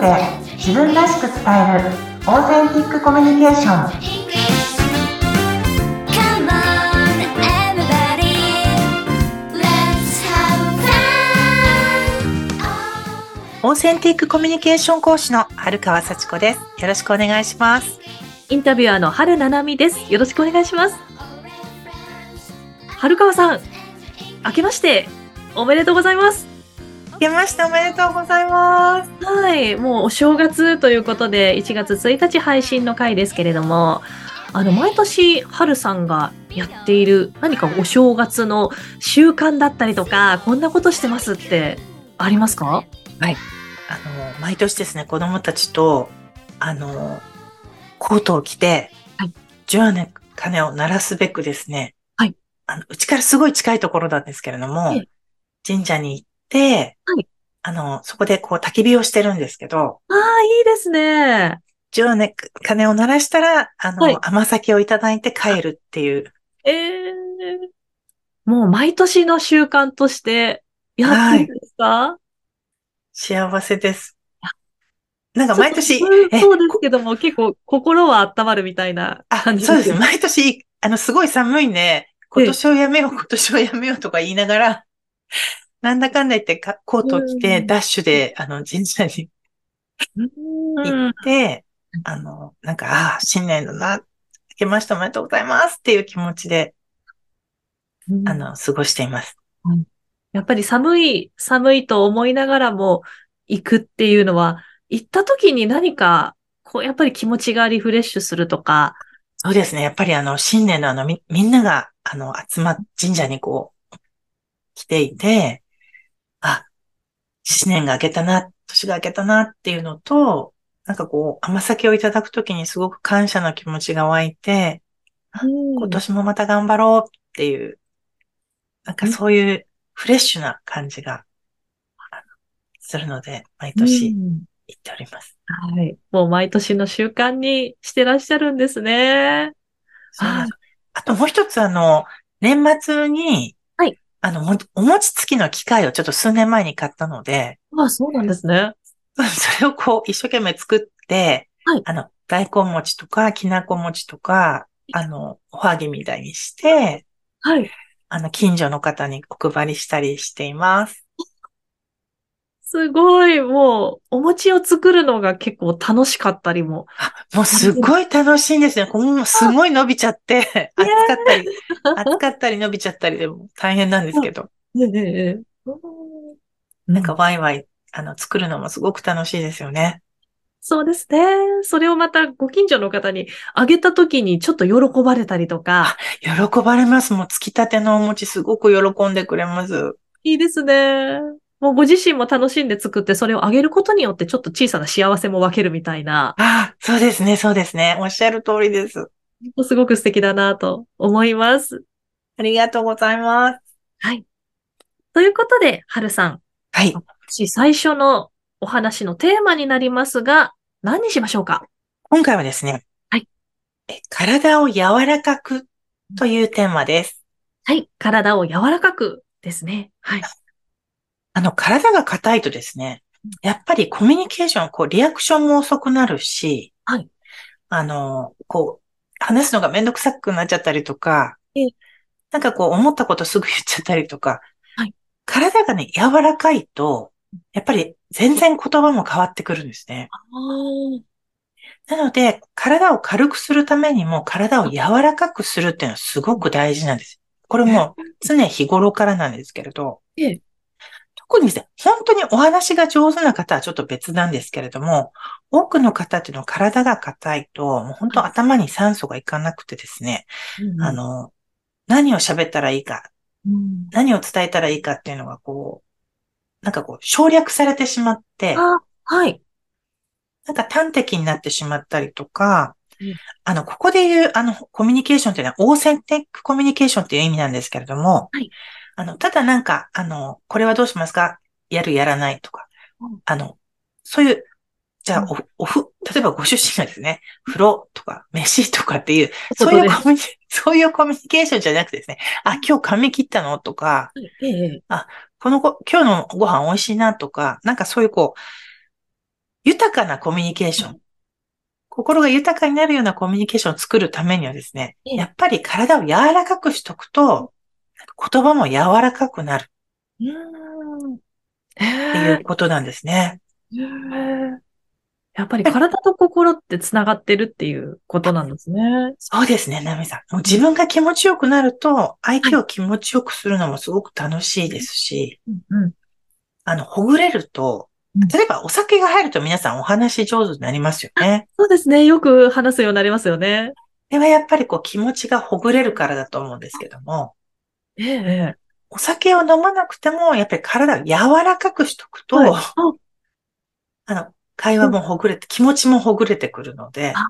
ドで自分らしく伝えるオーセンティックコミュニケーション.オーセンティックコミュニケーション講師の春川幸子です。よろしくお願いします。インタビュアーの春七海です。よろしくお願いします。春川さん、明けましておめでとうございます。明けましておめでとうございます。はい、もうお正月ということで、1月1日配信の回ですけれども、あの、毎年春さんがやっている何かお正月の習慣だったりとか、こんなことしてますってありますか？あの、毎年ですね、子供たちと、あの、コートを着て、はい。十夜の鐘を鳴らすべくですね、はい。あの、うちからすごい近いところなんですけれども、ええ。神社に行って、はいあの、そこでこう焚き火をしてるんですけど、ああ、いいですね。十夜の鐘を鳴らしたら、あの、はい甘酒をいただいて帰るっていう、ええもう毎年の習慣としてやってるんですか、幸せです。なんか毎年、えそうですけども、結構心は温まるみたいなあ、感じそうです。毎年、あの、すごい寒いね。今年をやめよう、今年をやめようとか言いながら、なんだかんだ言ってかコートを着て、うん。ダッシュで、あの、神社にうん。行って、あの、なんか、ああ、新年だな、明けましておめでとうございますっていう気持ちで、あの、過ごしています。やっぱり寒い、寒いと思いながらも行くっていうのは、行った時に何か、こう、やっぱり気持ちがリフレッシュするとか、そうですね。やっぱりあの、新年のあの、み、みんなが、あの、集まっ、神社にこう、来ていて、あ、新年が明けたな、年が明けたなっていうのと、なんかこう、甘酒をいただくときにすごく感謝の気持ちが湧いて、今年もまた頑張ろうっていう、なんかそういうフレッシュな感じが、するので、毎年うん行っております。はい。もう毎年の習慣にしてらっしゃるんですね。そうなんですあともう一つあの、年末に、はいあの、もお餅つきの機械をちょっと数年前に買ったので、ああ、そうなんですね。それをこう一生懸命作って、はいあの、大根餅とか、きなこ餅とか、あの、おはぎみたいにして、はい。あの、近所の方にお配りしたりしています。すごい、もう、お餅を作るのが結構楽しかったりも。あ、もうすっごい楽しいんですね。こうすごい伸びちゃって、熱かったり、熱かったり伸びちゃったりでも大変なんですけど、なんかワイワイ、あの、作るのもすごく楽しいですよね。そうですね。それをまたご近所の方にあげたときにちょっと喜ばれたりとか、喜ばれます。もう、つきたてのお餅すごく喜んでくれます。いいですね。もうご自身も楽しんで作ってそれをあげることによってちょっと小さな幸せも分けるみたいな、あそうですね、そうですね。おっしゃる通りです。すごく素敵だなと思います。ありがとうございます。はい。ということで、はるさん、はい。私最初のお話のテーマになりますが、何にしましょうか？今回はですね、はいえ。体を柔らかくというテーマです。はい。体を柔らかくですね。はい。あの、体が硬いとですね、やっぱりコミュニケーション、こう、リアクションも遅くなるし、はい。あの、こう、話すのがめんどくさくなっちゃったりとかええ、なんかこう、思ったことすぐ言っちゃったりとか、はい。体がね、柔らかいと、やっぱり全然言葉も変わってくるんですね。なので、体を軽くするためにも、体を柔らかくするっていうのはすごく大事なんです。これも常日頃からなんですけれど、ええ特にですね、本当にお話が上手な方はちょっと別なんですけれども、多くの方っていうのは体が硬いと、もう本当頭に酸素がいかなくてですね、うんあ、の、何を喋ったらいいか、うん。何を伝えたらいいかっていうのがこう、なんかこう省略されてしまって、あ、はい。なんか端的になってしまったりとかうん、あの、ここで言う、あの、コミュニケーションっていうのは、オーセンティックコミュニケーションっていう意味なんですけれども、はいあの、ただなんか、あの、これはどうしますか？やる、やらないとか、うん。あの、そういう、じゃあうん、お、おふ、例えばご出身がですね、風呂とか、飯とかっていう、そそういうコミュニ、そういうコミュニケーションじゃなくてですね、あ、今日髪切ったの？とか、ええ、このご、今日のご飯美味しいな？とか、なんかそういうこう、豊かなコミュニケーション。心が豊かになるようなコミュニケーションを作るためにはですね、ええ。やっぱり体を柔らかくしとくと、言葉も柔らかくなるうーん。ってへいうことなんですね。やっぱり体と心ってつながってるっていうことなんですね。そうですね、ナミさん。もう自分が気持ちよくなると、相手を気持ちよくするのもすごく楽しいですし、うんうん。あの、ほぐれるとうん、例えばお酒が入ると皆さんお話上手になりますよね。そうですね。よく話すようになりますよね。これはやっぱりこう気持ちがほぐれるからだと思うんですけども、えええお酒を飲まなくても、やっぱり体を柔らかくしとくと、はいああの、会話もほぐれて、気持ちもほぐれてくるので、あ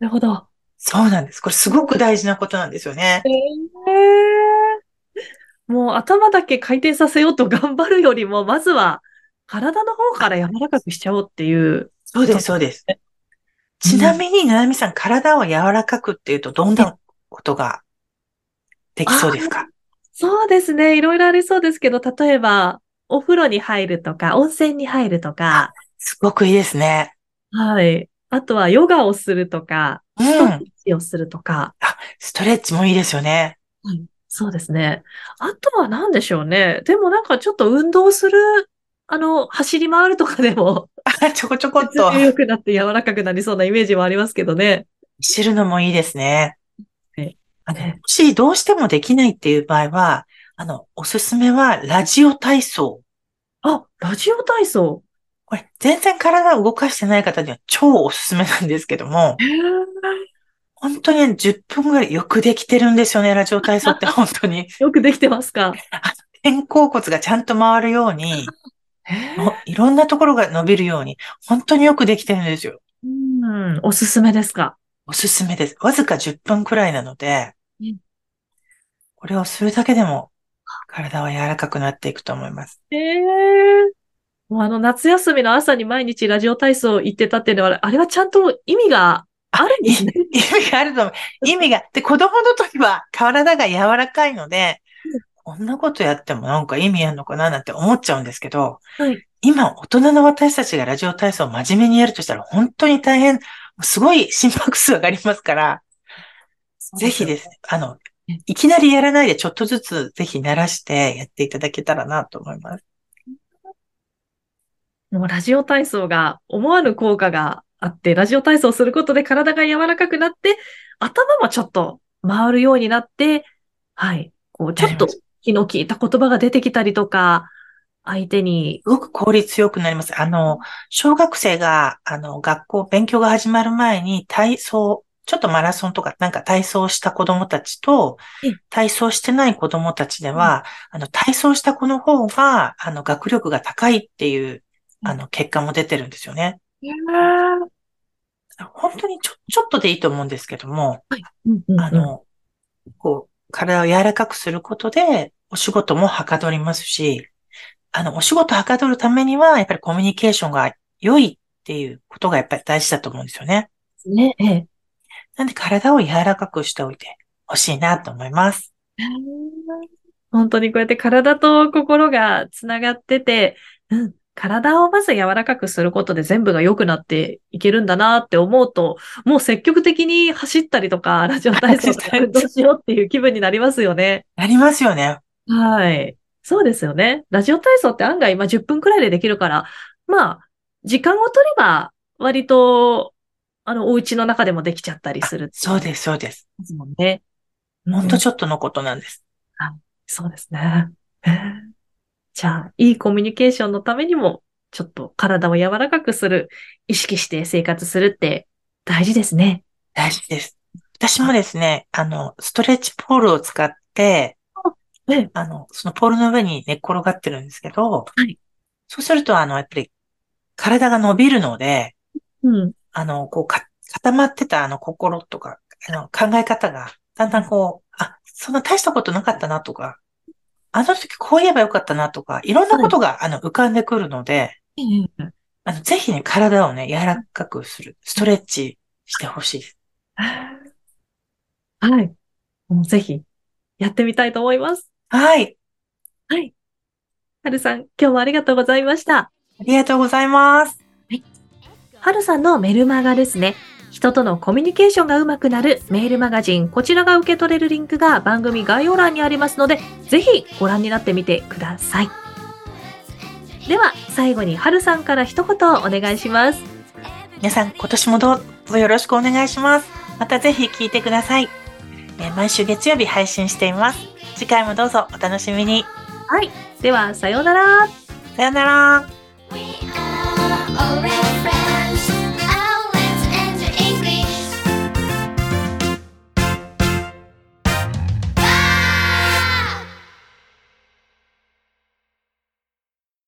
なるほど。そうなんです。これすごく大事なことなんですよね。ええもう頭だけ回転させようと頑張るよりも、まずは体の方から柔らかくしちゃおうっていう。そうです、そうです。ちなみに、ななみさん、体を柔らかくっていうと、どんなことができそうですか？そうですね。いろいろありそうですけど、例えば、お風呂に入るとか、温泉に入るとか、すごくいいですね。はい。あとはヨガをするとか、うストレッん。チをするとか、ストレッチもいいですよね。そうですね。あとは何でしょうね。でもなんかちょっと運動する、あの、走り回るとかでも、あちょこちょこっと血流良くなって柔らかくなりそうなイメージはありますけどね。知るのもいいですねえ。あの、もしどうしてもできないっていう場合は、あの、おすすめはラジオ体操。あ、ラジオ体操。これ、全然体を動かしてない方には超おすすめなんですけども、本当に10分ぐらいよくできてるんですよね、ラジオ体操って 本当に。よくできてますか？肩甲骨がちゃんと回るように、もいろんなところが伸びるように、本当によくできてるんですよ。うん、おすすめですか？おすすめです。わずか10分くらいなのでうん、これをするだけでも体は柔らかくなっていくと思います。ええもうあの夏休みの朝に毎日ラジオ体操行ってたっていうのは、あれはちゃんと意味があるんですね。意味があると思う。意味が。で、子供の時は体が柔らかいので、こんなことやってもなんか意味あるのかななんて思っちゃうんですけど、はい今、大人の私たちがラジオ体操を真面目にやるとしたら本当に大変、すごい心拍数上がりますから、ぜひですね、あの、いきなりやらないでちょっとずつぜひ慣らしてやっていただけたらなと思います。もうラジオ体操が思わぬ効果があって、ラジオ体操をすることで体が柔らかくなって、頭もちょっと回るようになって、はい。こう、ちょっと気の利いた言葉が出てきたりとか、相手に、すごく効率よくなります。あの、小学生が、あの、学校、勉強が始まる前に体操、ちょっとマラソンとかなんか体操した子供たちとええ、体操してない子供たちでは、あの、体操した子の方が、あの、学力が高いっていう、あの、結果も出てるんですよね。本当にちょ、ちょっとでいいと思うんですけども、うんうんうん。あの、こう、体を柔らかくすることで、お仕事もはかどりますし、あの、お仕事はかどるためには、やっぱりコミュニケーションが良いっていうことがやっぱり大事だと思うんですよね。ね、ええ。なんで体を柔らかくしておいてほしいなと思います。本当にこうやって体と心がつながってて、うん、体をまず柔らかくすることで全部が良くなっていけるんだなって思うと、もう積極的に走ったりとか、ラジオ体操とか運動しようっていう気分になりますよね。なりますよね。はい。そうですよね。ラジオ体操って案外、まあ、10分くらいでできるから、まあ、時間を取れば、割と、あの、お家の中でもできちゃったりするそうです、そうです。ですもんね。ほんとうんちょっとのことなんです。そうですね。じゃあ、いいコミュニケーションのためにも、ちょっと体を柔らかくする、意識して生活するって大事ですね。大事です。私もですね、あの、ストレッチポールを使って、ええあの、そのポールの上に寝っ転がってるんですけど、はいそうすると、あの、やっぱり、体が伸びるので、うん。あの、こうか、固まってたあの心とか、あの、考え方が、だんだんこう、あ、そんな大したことなかったなとか、あの時こう言えばよかったなとか、いろんなことが、あの、浮かんでくるので、あの、ぜひね、体をね、柔らかくする、ストレッチしてほしいです。はい。もうぜひ、やってみたいと思います。はい。はい。はるさん、今日もありがとうございました。ありがとうございます。はい。はるさんのメルマガですね。人とのコミュニケーションがうまくなるメールマガジン。こちらが受け取れるリンクが番組概要欄にありますので、ぜひご覧になってみてください。では、最後にはるさんから一言お願いします。皆さん、今年もどうぞよろしくお願いします。またぜひ聞いてください。えー毎週月曜日配信しています。次回もどうぞお楽しみに。はい。では、さようなら。さよなら。